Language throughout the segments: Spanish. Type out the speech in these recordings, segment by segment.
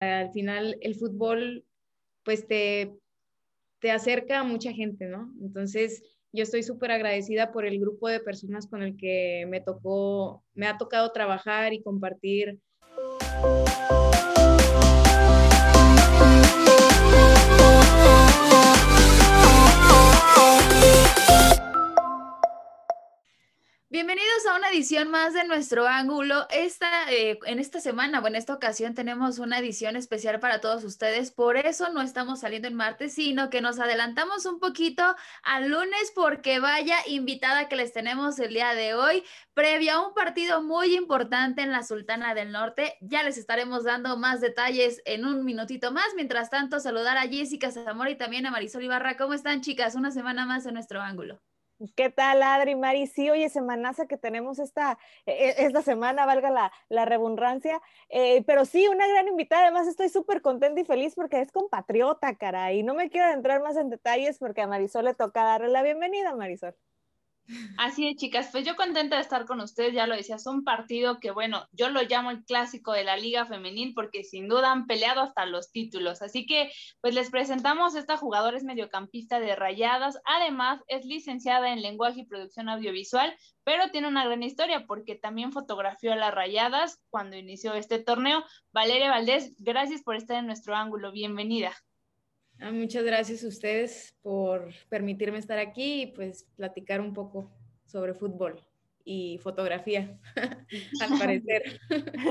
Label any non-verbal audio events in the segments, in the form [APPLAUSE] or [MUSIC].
al final el fútbol pues te, te acerca a mucha gente, ¿no? Entonces yo estoy súper agradecida por el grupo de personas con el que me tocó, me ha tocado trabajar y compartir. Bienvenidos a una edición más de nuestro ángulo. Esta, eh, en esta semana, bueno, en esta ocasión tenemos una edición especial para todos ustedes. Por eso no estamos saliendo en martes, sino que nos adelantamos un poquito al lunes porque vaya invitada que les tenemos el día de hoy, previo a un partido muy importante en la Sultana del Norte. Ya les estaremos dando más detalles en un minutito más. Mientras tanto, saludar a Jessica Zamora y también a Marisol Ibarra. ¿Cómo están, chicas? Una semana más en nuestro ángulo. ¿Qué tal, Adri, Mari? Sí, oye, semanaza que tenemos esta, e, e, esta semana, valga la, la eh, pero sí, una gran invitada, además estoy súper contenta y feliz porque es compatriota, cara, y no me quiero entrar más en detalles porque a Marisol le toca darle la bienvenida, Marisol. Así es, chicas, pues yo contenta de estar con ustedes, ya lo decía, es un partido que, bueno, yo lo llamo el clásico de la Liga Femenil porque sin duda han peleado hasta los títulos. Así que, pues les presentamos esta jugadora es mediocampista de Rayadas, además es licenciada en lenguaje y producción audiovisual, pero tiene una gran historia porque también fotografió a las Rayadas cuando inició este torneo. Valeria Valdés, gracias por estar en nuestro ángulo, bienvenida. Ah, muchas gracias a ustedes por permitirme estar aquí y pues platicar un poco sobre fútbol y fotografía, [LAUGHS] al [LAUGHS] parecer.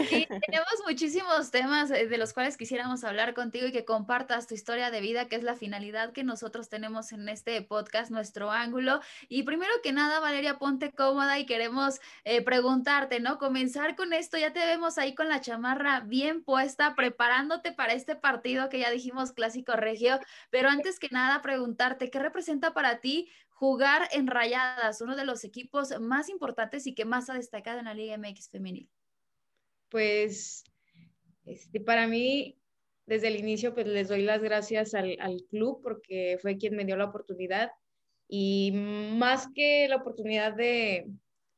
Sí, [LAUGHS] tenemos muchísimos temas eh, de los cuales quisiéramos hablar contigo y que compartas tu historia de vida, que es la finalidad que nosotros tenemos en este podcast, nuestro ángulo. Y primero que nada, Valeria, ponte cómoda y queremos eh, preguntarte, ¿no? Comenzar con esto, ya te vemos ahí con la chamarra bien puesta, preparándote para este partido que ya dijimos clásico regio, pero antes que nada, preguntarte, ¿qué representa para ti jugar en Rayadas, uno de los equipos más importantes y que más ha destacado en la Liga MX femenil? Pues este, para mí, desde el inicio, pues les doy las gracias al, al club porque fue quien me dio la oportunidad y más que la oportunidad de,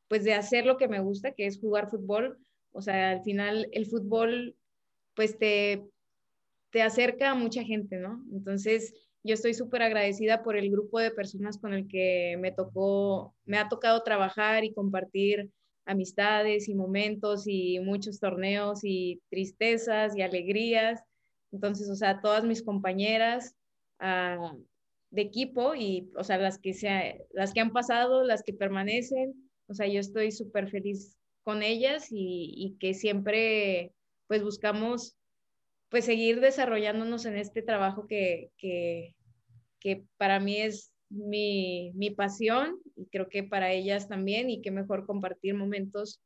pues de hacer lo que me gusta, que es jugar fútbol, o sea, al final el fútbol, pues te, te acerca a mucha gente, ¿no? Entonces, yo estoy súper agradecida por el grupo de personas con el que me tocó, me ha tocado trabajar y compartir amistades y momentos y muchos torneos y tristezas y alegrías. Entonces, o sea, todas mis compañeras ah, de equipo y, o sea, las que, se, las que han pasado, las que permanecen, o sea, yo estoy súper feliz con ellas y, y que siempre, pues, buscamos pues seguir desarrollándonos en este trabajo que, que, que para mí es mi, mi, pasión y creo que para ellas también y que mejor compartir momentos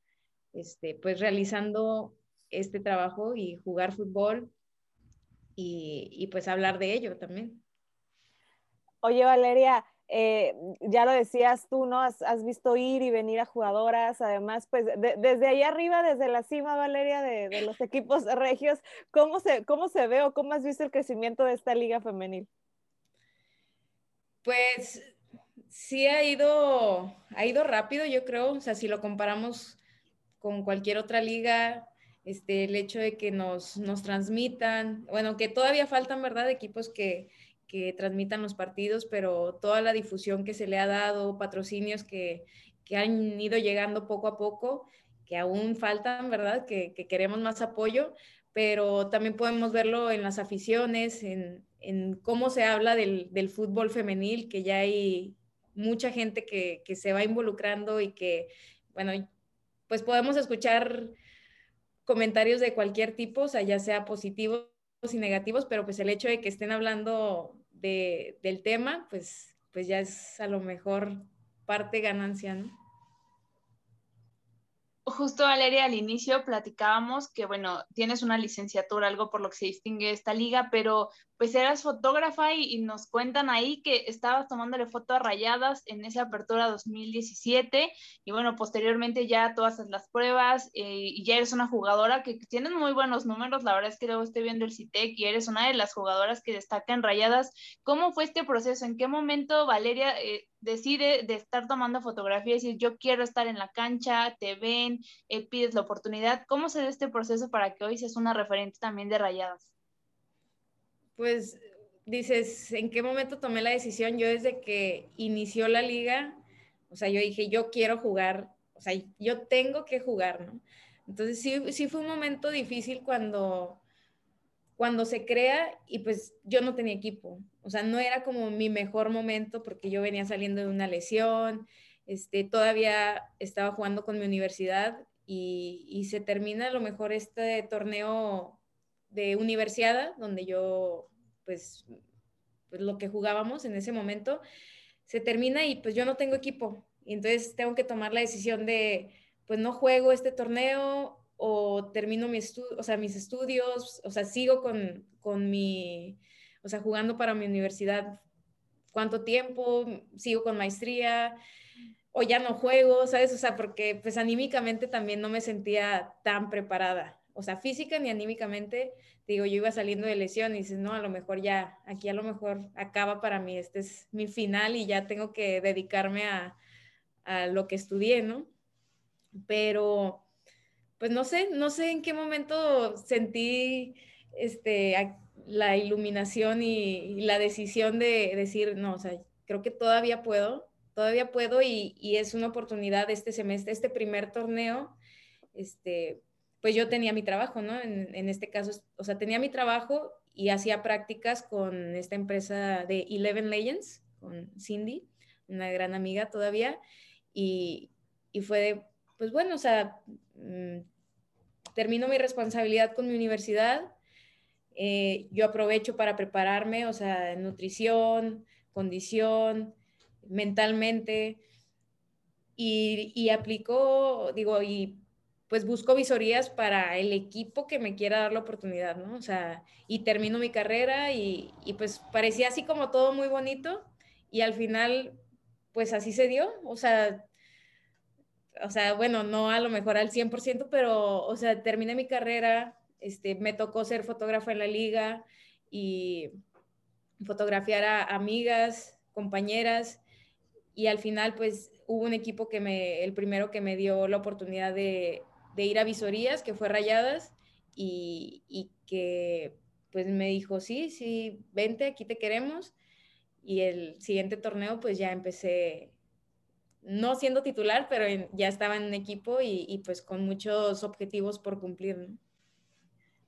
este, pues realizando este trabajo y jugar fútbol y, y pues hablar de ello también. Oye Valeria, eh, ya lo decías tú, ¿no? Has, visto ir y venir a jugadoras, además, pues desde ahí arriba, desde la cima, Valeria, de, los equipos [LAUGHS] regios, ¿cómo se, ¿cómo se ve o cómo has visto el crecimiento de esta liga femenil? Pues sí ha ido, ha ido rápido, yo creo, o sea, si lo comparamos con cualquier otra liga, este, el hecho de que nos, nos transmitan, bueno, que todavía faltan, ¿verdad?, equipos que, que transmitan los partidos, pero toda la difusión que se le ha dado, patrocinios que, que han ido llegando poco a poco, que aún faltan, ¿verdad? Que, que queremos más apoyo, pero también podemos verlo en las aficiones, en, en cómo se habla del, del, fútbol femenil, que ya hay mucha gente que, que se va involucrando y que, bueno, pues podemos escuchar comentarios de cualquier tipo, o sea, ya sea positivos y negativos, pero pues el hecho de que estén hablando de, del tema, pues, pues ya es a lo mejor parte ganancia, ¿no? Justo Valeria, al inicio platicábamos que, bueno, tienes una licenciatura, algo por lo que se distingue esta liga, pero pues eras fotógrafa y, nos cuentan ahí que estabas tomándole fotos rayadas en esa apertura 2017 y bueno, posteriormente ya todas las pruebas eh, y ya eres una jugadora que tienes muy buenos números, la verdad es que luego estoy viendo el CITEC y eres una de las jugadoras que destacan rayadas. ¿Cómo fue este proceso? ¿En qué momento Valeria eh, decide de estar tomando fotografía y decir yo quiero estar en la cancha, te ven, eh, pides la oportunidad? ¿Cómo se da este proceso para que hoy seas una referente también de rayadas? Pues dices, ¿en qué momento tomé la decisión? Yo desde que inició la liga, o sea, yo dije, yo quiero jugar, o sea, yo tengo que jugar, ¿no? Entonces sí, sí fue un momento difícil cuando, cuando se crea y pues yo no tenía equipo, o sea, no era como mi mejor momento porque yo venía saliendo de una lesión, este, todavía estaba jugando con mi universidad y, y se termina a lo mejor este torneo de universidad donde yo pues, pues lo que jugábamos en ese momento, se termina y pues yo no tengo equipo. Y entonces tengo que tomar la decisión de, pues no juego este torneo o termino mi o sea, mis estudios, o sea, sigo con, con mi, o sea, jugando para mi universidad cuánto tiempo, sigo con maestría o ya no juego, ¿sabes? O sea, porque pues anímicamente también no me sentía tan preparada, o sea, física ni anímicamente, digo, yo iba saliendo de lesión y dices, no, a lo mejor ya, aquí a lo mejor acaba para mí, este es mi final y ya tengo que dedicarme a, a lo que estudié, ¿no? Pero, pues no sé, no sé en qué momento sentí este, la iluminación y, la decisión de decir, no, o sea, creo que todavía puedo, todavía puedo y, y es una oportunidad este semestre, este primer torneo, este, pues yo tenía mi trabajo, ¿no? En, este caso, o sea, tenía mi trabajo y hacía prácticas con esta empresa de Eleven Legends, con Cindy, una gran amiga todavía, y, y fue pues bueno, o sea, mmm, termino mi responsabilidad con mi universidad, eh, yo aprovecho para prepararme, o sea, nutrición, condición, mentalmente, y, y aplico, digo, y pues busco visorías para el equipo que me quiera dar la oportunidad, ¿no? O sea, y termino mi carrera y, y, pues parecía así como todo muy bonito y al final, pues así se dio, o sea, o sea, bueno, no a lo mejor al 100%, pero, o sea, terminé mi carrera, este, me tocó ser fotógrafa en la liga y fotografiar a amigas, compañeras y al final, pues hubo un equipo que me, el primero que me dio la oportunidad de, ir a visorías, que fue Rayadas, y, y, que pues me dijo, sí, sí, vente, aquí te queremos. Y el siguiente torneo pues ya empecé, no siendo titular, pero en, ya estaba en un equipo y, y, pues con muchos objetivos por cumplir. ¿no?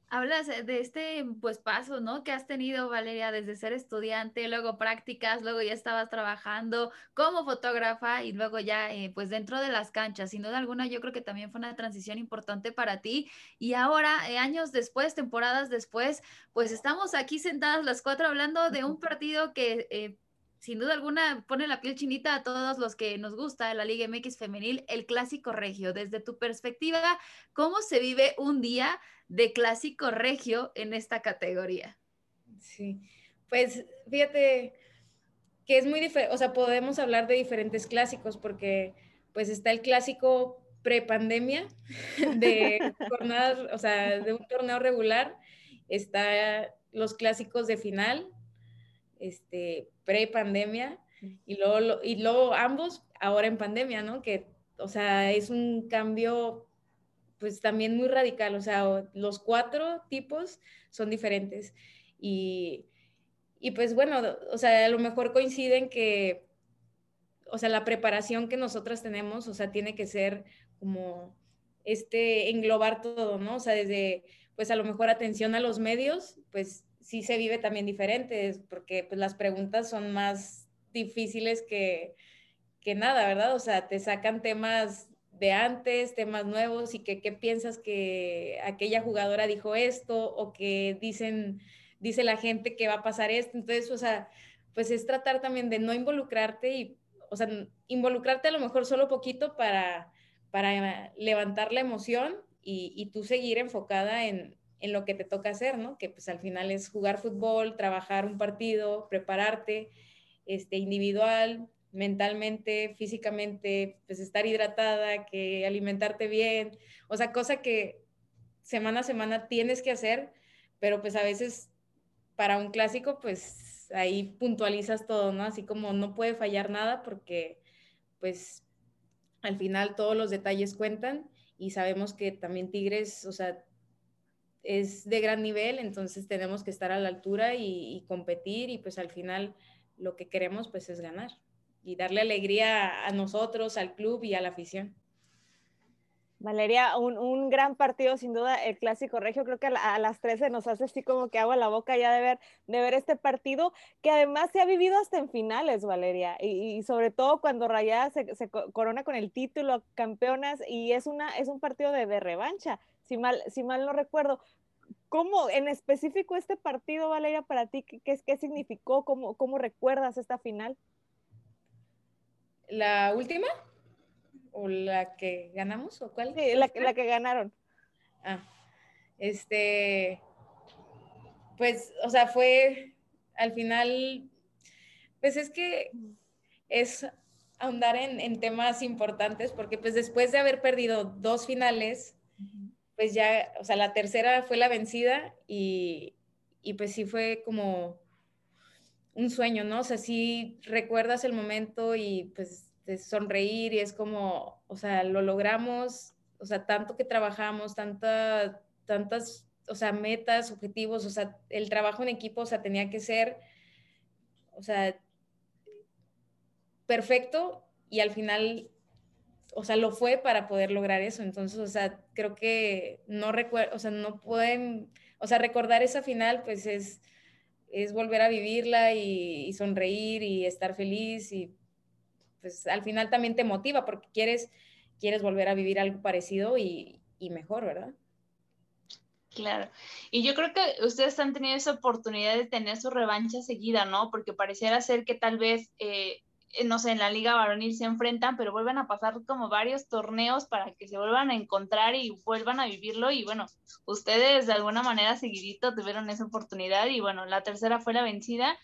Hablas de este pues paso, ¿no? Que has tenido, Valeria, desde ser estudiante, luego prácticas, luego ya estabas trabajando como fotógrafa y luego ya eh, pues dentro de las canchas. Sin duda alguna, yo creo que también fue una transición importante para ti. Y ahora, eh, años después, temporadas después, pues estamos aquí sentadas las cuatro hablando de un partido que... Eh, sin duda alguna pone la piel chinita a todos los que nos gusta la Liga MX femenil, el clásico regio. Desde tu perspectiva, ¿cómo se vive un día de clásico regio en esta categoría? Sí, pues fíjate que es muy diferente, o sea, podemos hablar de diferentes clásicos porque pues está el clásico pre-pandemia de [LAUGHS] jornadas, o sea, de un torneo regular, está los clásicos de final, este, pre-pandemia, y luego, y luego ambos ahora en pandemia, ¿no? Que, o sea, es un cambio pues también muy radical, o sea, los cuatro tipos son diferentes. Y, y pues bueno, o sea, a lo mejor coinciden que, o sea, la preparación que nosotras tenemos, o sea, tiene que ser como este, englobar todo, ¿no? O sea, desde, pues a lo mejor atención a los medios, pues sí se vive también diferente, porque pues las preguntas son más difíciles que, que nada, ¿verdad? O sea, te sacan temas de antes, temas nuevos y que qué piensas que aquella jugadora dijo esto o que dicen, dice la gente que va a pasar esto. Entonces, o sea, pues es tratar también de no involucrarte y, o sea, involucrarte a lo mejor solo poquito para, para levantar la emoción y, y tú seguir enfocada en, en lo que te toca hacer, ¿no? Que pues al final es jugar fútbol, trabajar un partido, prepararte, este, individual, mentalmente, físicamente, pues estar hidratada, que alimentarte bien, o sea, cosa que semana a semana tienes que hacer, pero pues a veces para un clásico, pues ahí puntualizas todo, ¿no? Así como no puede fallar nada porque pues al final todos los detalles cuentan y sabemos que también Tigres, o sea, es de gran nivel, entonces tenemos que estar a la altura y, competir y pues al final lo que queremos pues es ganar y darle alegría a nosotros, al club y a la afición. Valeria, un, gran partido, sin duda, el clásico regio. Creo que a, las 13 nos hace así como que agua la boca ya de ver, de ver este partido, que además se ha vivido hasta en finales, Valeria, y, sobre todo cuando Rayada se, corona con el título, campeonas, y es, una, es un partido de, revancha, si mal, si mal no recuerdo. ¿Cómo en específico este partido, Valeria, para ti, qué, qué significó? ¿Cómo, ¿Cómo recuerdas esta final? ¿La última? ¿O la que ganamos? ¿O cuál? Sí, la, la que ganaron. Ah, este, pues, o sea, fue al final, pues es que es ahondar en, en, temas importantes, porque pues después de haber perdido dos finales, pues ya, o sea, la tercera fue la vencida y, y pues sí fue como un sueño, ¿no? O sea, sí recuerdas el momento y pues sonreír y es como, o sea, lo logramos, o sea, tanto que trabajamos, tanta, tantas, o sea, metas, objetivos, o sea, el trabajo en equipo, o sea, tenía que ser, o sea, perfecto y al final, o sea, lo fue para poder lograr eso. Entonces, o sea, creo que no recuerdo, o sea, no pueden, o sea, recordar esa final, pues es, es volver a vivirla y, y sonreír y estar feliz y pues al final también te motiva porque quieres, quieres volver a vivir algo parecido y, mejor, ¿verdad? Claro. Y yo creo que ustedes han tenido esa oportunidad de tener su revancha seguida, ¿no? Porque pareciera ser que tal vez, eh, no sé, en la liga varonil se enfrentan, pero vuelven a pasar como varios torneos para que se vuelvan a encontrar y vuelvan a vivirlo. Y bueno, ustedes de alguna manera seguidito tuvieron esa oportunidad y bueno, la tercera fue la vencida.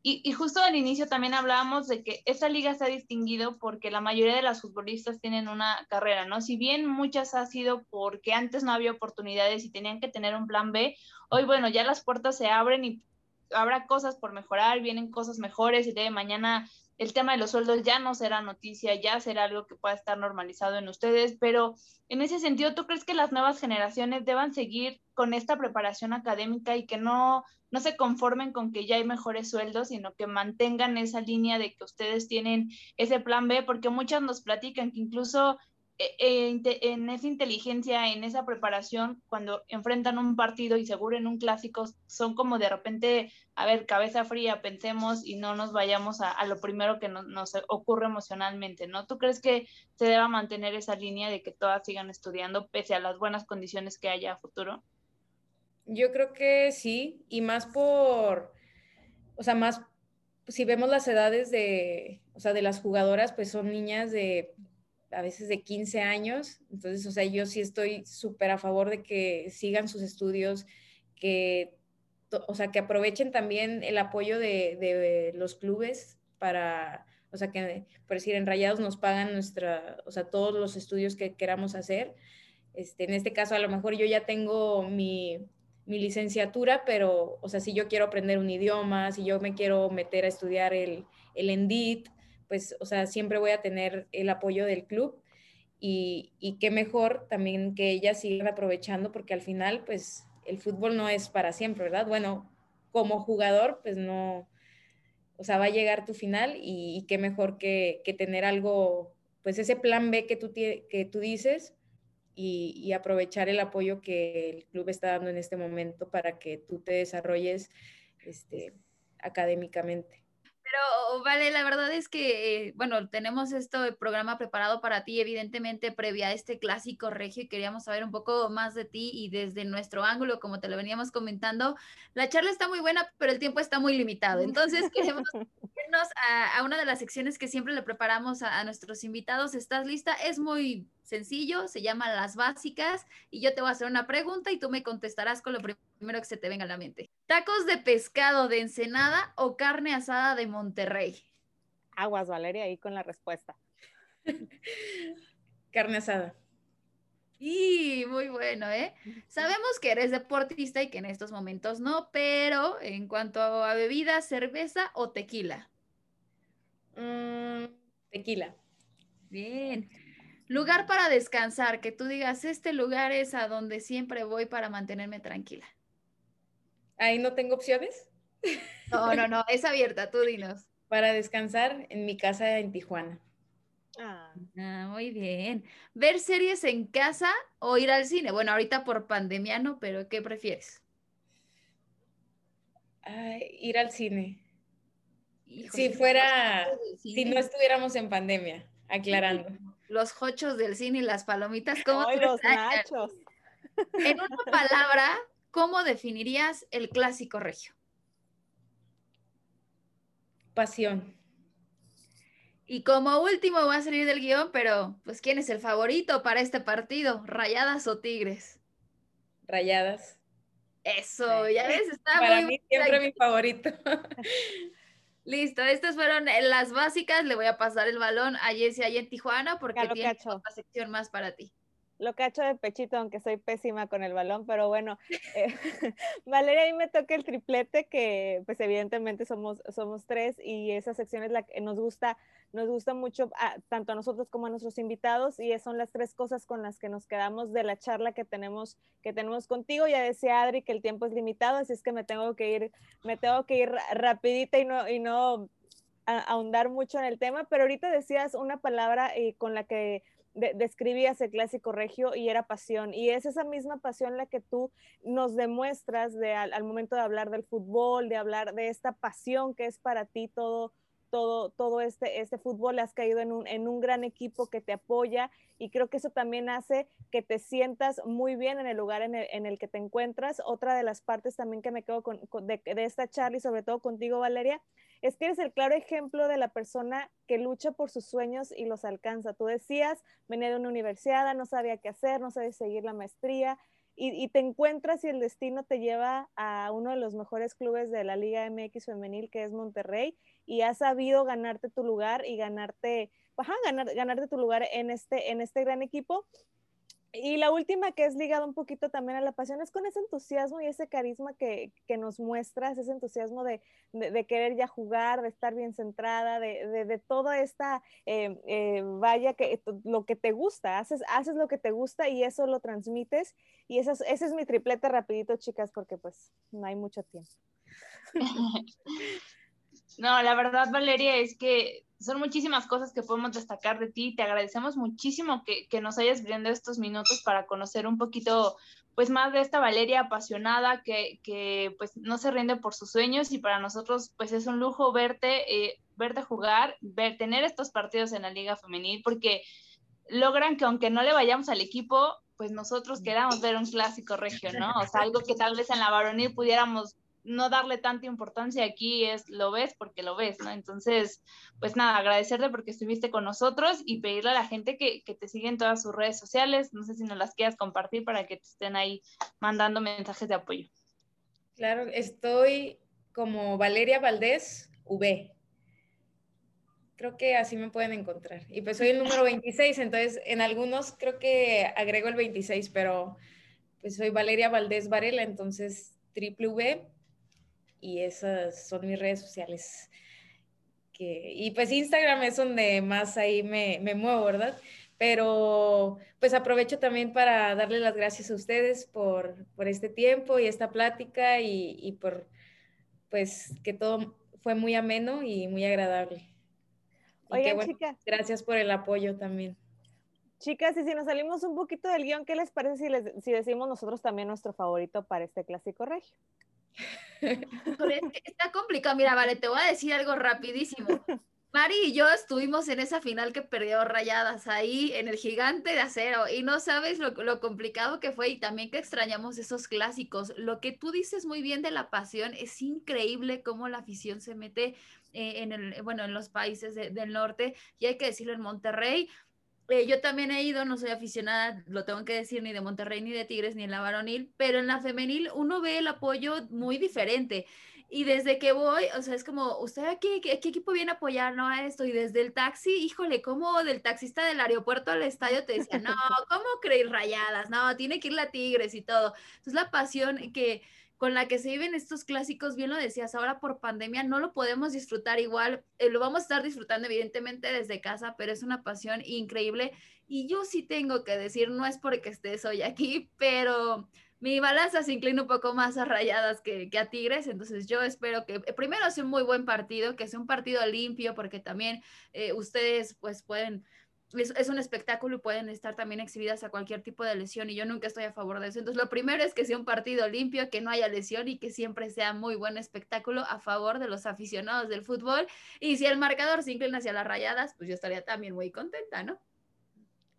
Y, justo al inicio también hablábamos de que esta liga se ha distinguido porque la mayoría de las futbolistas tienen una carrera, ¿no? Si bien muchas ha sido porque antes no había oportunidades y tenían que tener un plan B, hoy, bueno, ya las puertas se abren y habrá cosas por mejorar, vienen cosas mejores y de mañana el tema de los sueldos ya no será noticia, ya será algo que pueda estar normalizado en ustedes, pero en ese sentido, ¿tú crees que las nuevas generaciones deban seguir con esta preparación académica y que no, no se conformen con que ya hay mejores sueldos, sino que mantengan esa línea de que ustedes tienen ese plan B? Porque muchas nos platican que incluso en esa inteligencia, en esa preparación, cuando enfrentan un partido y seguro en un clásico, son como de repente, a ver, cabeza fría, pensemos y no nos vayamos a, lo primero que nos ocurre emocionalmente, ¿no? ¿Tú crees que se deba mantener esa línea de que todas sigan estudiando pese a las buenas condiciones que haya a futuro? Yo creo que sí, y más por, o sea, más, si vemos las edades de, o sea, de las jugadoras, pues son niñas de a veces de 15 años. Entonces, o sea, yo sí estoy súper a favor de que sigan sus estudios, que, o sea, que aprovechen también el apoyo de, los clubes para, o sea, que, por decir, en Rayados nos pagan nuestra, o sea, todos los estudios que queramos hacer. Este, en este caso, a lo mejor yo ya tengo mi, mi licenciatura, pero, o sea, si yo quiero aprender un idioma, si yo me quiero meter a estudiar el, el ENDIT, pues, o sea, siempre voy a tener el apoyo del club y, y qué mejor también que ellas sigan aprovechando porque al final, pues, el fútbol no es para siempre, ¿verdad? Bueno, como jugador, pues no, o sea, va a llegar tu final y, qué mejor que, que, tener algo, pues ese plan B que tú, que tú dices y, y, aprovechar el apoyo que el club está dando en este momento para que tú te desarrolles este, académicamente. Pero vale, la verdad es que, bueno, tenemos este programa preparado para ti, evidentemente, previa a este clásico regio y queríamos saber un poco más de ti y desde nuestro ángulo, como te lo veníamos comentando, la charla está muy buena, pero el tiempo está muy limitado. Entonces, queremos [LAUGHS] irnos a, una de las secciones que siempre le preparamos a, a nuestros invitados. ¿Estás lista? Es muy sencillo, se llama Las Básicas y yo te voy a hacer una pregunta y tú me contestarás con lo primero que se te venga a la mente. ¿Tacos de pescado de Ensenada o carne asada de Monterrey? Aguas, Valeria, ahí con la respuesta. [LAUGHS] carne asada. Y muy bueno, ¿eh? Sabemos que eres deportista y que en estos momentos no, pero en cuanto a bebida, cerveza o tequila. Mm, tequila. Bien. Lugar para descansar, que tú digas, este lugar es a donde siempre voy para mantenerme tranquila. Ahí no tengo opciones. No, no, no, es abierta, tú dinos. Para descansar en mi casa en Tijuana. Ah. ah. muy bien. ¿Ver series en casa o ir al cine? Bueno, ahorita por pandemia no, pero ¿qué prefieres? ir al cine. Si fuera, si no estuviéramos en pandemia, aclarando. Los hochos del cine y las palomitas, ¿cómo Ay, los nachos. En una [LAUGHS] palabra, ¿cómo definirías el clásico regio? Pasión. Y como último va a salir del guion, pero pues ¿quién es el favorito para este partido? ¿Rayadas o Tigres? Rayadas. Eso, ya ves, está Para mí siempre mi favorito. [LAUGHS] Listo, estas fueron las básicas. Le voy a pasar el balón a Jessie ahí en Tijuana porque tiene otra sección más para ti lo cacho de pechito, aunque soy pésima con el balón, pero bueno, eh, [LAUGHS] Valeria, a mí me toca el triplete, que pues evidentemente somos, somos tres y esa sección es la que nos gusta, nos gusta mucho tanto a nosotros como a nuestros invitados y son las tres cosas con las que nos quedamos de la charla que tenemos, que tenemos contigo. Ya decía Adri que el tiempo es limitado, así es que me tengo que ir, me tengo que ir rapidita y no, y no ahondar mucho en el tema, pero ahorita decías una palabra eh, con la que describías el clásico regio y era pasión. Y es esa misma pasión la que tú nos demuestras de, al, momento de hablar del fútbol, de hablar de esta pasión que es para ti todo, todo, todo este, este fútbol. Has caído en un, en un gran equipo que te apoya y creo que eso también hace que te sientas muy bien en el lugar en el, que te encuentras. Otra de las partes también que me quedo con, de, de esta charla y sobre todo contigo, Valeria, es que eres el claro ejemplo de la persona que lucha por sus sueños y los alcanza. Tú decías, venía de una universidad, no sabía qué hacer, no sabía seguir la maestría y, te encuentras y el destino te lleva a uno de los mejores clubes de la Liga MX femenil que es Monterrey y has sabido ganarte tu lugar y ganarte, ajá, ganar, ganarte tu lugar en este, en este gran equipo y la última que es ligada un poquito también a la pasión es con ese entusiasmo y ese carisma que, nos muestras, ese entusiasmo de, querer ya jugar, de estar bien centrada, de, de, toda esta eh, eh, vaya que lo que te gusta, haces, haces lo que te gusta y eso lo transmites. Y ese es mi triplete rapidito, chicas, porque pues no hay mucho tiempo. [LAUGHS] No, la verdad, Valeria, es que son muchísimas cosas que podemos destacar de ti. Te agradecemos muchísimo que, que, nos hayas brindado estos minutos para conocer un poquito pues más de esta Valeria apasionada que, que pues no se rinde por sus sueños y para nosotros pues es un lujo verte, eh, verte jugar, ver, tener estos partidos en la liga femenil porque logran que aunque no le vayamos al equipo, pues nosotros queramos ver un clásico regio, ¿no? O sea, algo que tal vez en la varonil pudiéramos no darle tanta importancia aquí es lo ves porque lo ves, ¿no? Entonces, pues nada, agradecerte porque estuviste con nosotros y pedirle a la gente que, te siga en todas sus redes sociales. No sé si nos las quieras compartir para que te estén ahí mandando mensajes de apoyo. Claro, estoy como Valeria Valdés V. Creo que así me pueden encontrar. Y pues soy el número 26, entonces en algunos creo que agrego el 26, pero pues soy Valeria Valdés Varela, entonces triple V y esas son mis redes sociales. Que, y pues Instagram es donde más ahí me, me muevo, ¿verdad? Pero pues aprovecho también para darle las gracias a ustedes por, por este tiempo y esta plática y, y, por pues que todo fue muy ameno y muy agradable. Oigan, chicas. Gracias por el apoyo también. Chicas, y si nos salimos un poquito del guion, ¿qué les parece si, les, si decimos nosotros también nuestro favorito para este clásico regio? [LAUGHS] Está complicado. Mira, vale, te voy a decir algo rapidísimo. [LAUGHS] Mari y yo estuvimos en esa final que perdió rayadas ahí en el gigante de acero y no sabes lo, lo, complicado que fue y también que extrañamos esos clásicos. Lo que tú dices muy bien de la pasión es increíble cómo la afición se mete eh, en el, bueno, en los países del norte y hay que decirlo en Monterrey. Eh, yo también he ido, no soy aficionada, lo tengo que decir, ni de Monterrey, ni de Tigres, ni en la varonil, pero en la femenil uno ve el apoyo muy diferente. Y desde que voy, o sea, es como, ¿usted aquí, qué, qué equipo viene a apoyar, no, a esto? Y desde el taxi, híjole, ¿cómo del taxista del aeropuerto al estadio te decía, no, ¿cómo creer rayadas? No, tiene que ir la Tigres y todo. Entonces, la pasión que, con la que se viven estos clásicos, bien lo decías, ahora por pandemia no lo podemos disfrutar igual, eh, lo vamos a estar disfrutando evidentemente desde casa, pero es una pasión increíble. Y yo sí tengo que decir, no es porque estés hoy aquí, pero mi balanza se inclina un poco más a rayadas que, a Tigres, entonces yo espero que eh, primero sea un muy buen partido, que sea un partido limpio, porque también eh, ustedes pues pueden, es, un espectáculo y pueden estar también exhibidas a cualquier tipo de lesión y yo nunca estoy a favor de eso. Entonces lo primero es que sea un partido limpio, que no haya lesión y que siempre sea muy buen espectáculo a favor de los aficionados del fútbol. Y si el marcador se inclina hacia las rayadas, pues yo estaría también muy contenta, ¿no?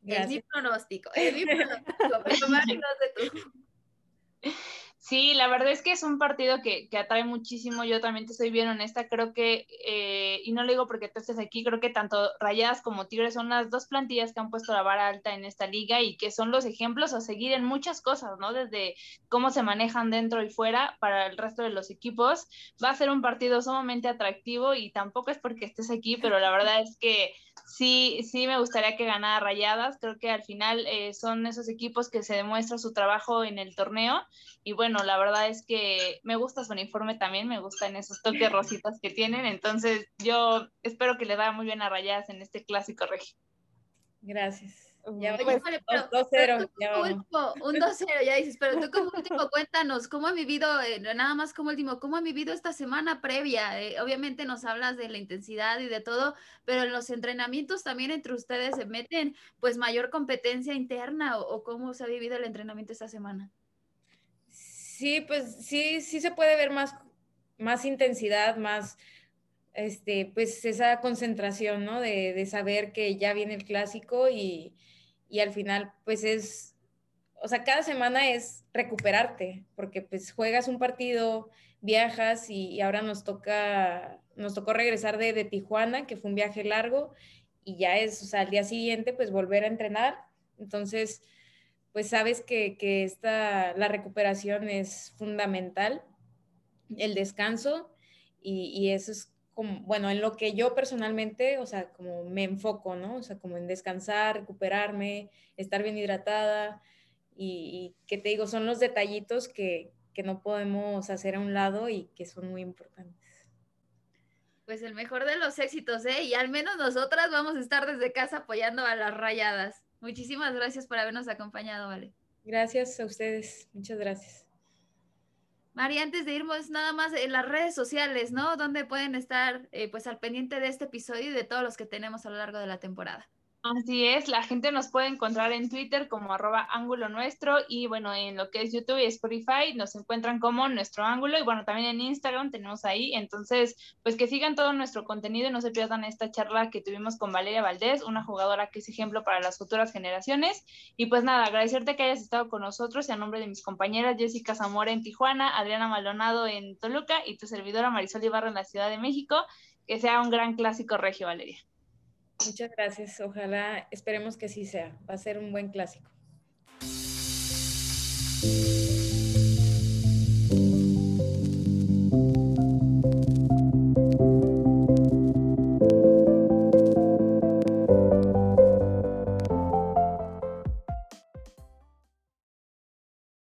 Es mi pronóstico, es mi pronóstico, [LAUGHS] tú. Sí, la verdad es que es un partido que, que atrae muchísimo. Yo también te soy bien honesta. Creo que, eh, y no lo digo porque tú estés aquí, creo que tanto Rayadas como Tigres son las dos plantillas que han puesto la vara alta en esta liga y que son los ejemplos a seguir en muchas cosas, ¿no? Desde cómo se manejan dentro y fuera para el resto de los equipos. Va a ser un partido sumamente atractivo y tampoco es porque estés aquí, pero la verdad es que sí, sí me gustaría que ganara Rayadas. Creo que al final eh, son esos equipos que se demuestra su trabajo en el torneo. Y bueno, la verdad es que me gusta su uniforme también, me gustan esos toques rositas que tienen. Entonces, yo espero que le vaya muy bien a Rayadas en este clásico regio. Gracias. Ya pues, vale, pero, 2-0. Un 2-0, ya dices, pero tú como último [LAUGHS] cuéntanos, ¿cómo ha vivido, eh, nada más como último, cómo ha vivido esta semana previa? Eh, obviamente nos hablas de la intensidad y de todo, pero en los entrenamientos también entre ustedes se meten pues mayor competencia interna o, cómo se ha vivido el entrenamiento esta semana. Sí, pues sí, sí se puede ver más, más intensidad, más este, pues esa concentración, ¿no? De, de, saber que ya viene el clásico y, y al final pues es, o sea, cada semana es recuperarte, porque pues juegas un partido, viajas y, ahora nos toca, nos tocó regresar de, de, Tijuana, que fue un viaje largo, y ya es, o sea, al día siguiente pues volver a entrenar. Entonces, pues sabes que, que esta, la recuperación es fundamental, el descanso, y, y eso es bueno, en lo que yo personalmente, o sea, como me enfoco, ¿no? O sea, como en descansar, recuperarme, estar bien hidratada y, que te digo, son los detallitos que, que no podemos hacer a un lado y que son muy importantes. Pues el mejor de los éxitos, ¿eh? Y al menos nosotras vamos a estar desde casa apoyando a las rayadas. Muchísimas gracias por habernos acompañado, Vale. Gracias a ustedes, muchas gracias. María, antes de irnos, nada más en las redes sociales, ¿no? Donde pueden estar eh, pues al pendiente de este episodio y de todos los que tenemos a lo largo de la temporada. Así es, la gente nos puede encontrar en Twitter como arroba ángulo nuestro y bueno, en lo que es YouTube y Spotify nos encuentran como nuestro ángulo y bueno, también en Instagram tenemos ahí, entonces pues que sigan todo nuestro contenido y no se pierdan esta charla que tuvimos con Valeria Valdés, una jugadora que es ejemplo para las futuras generaciones y pues nada, agradecerte que hayas estado con nosotros y a nombre de mis compañeras Jessica Zamora en Tijuana, Adriana Maldonado en Toluca y tu servidora Marisol Ibarra en la Ciudad de México, que sea un gran clásico regio, Valeria. Muchas gracias. Ojalá, esperemos que sí sea. Va a ser un buen clásico.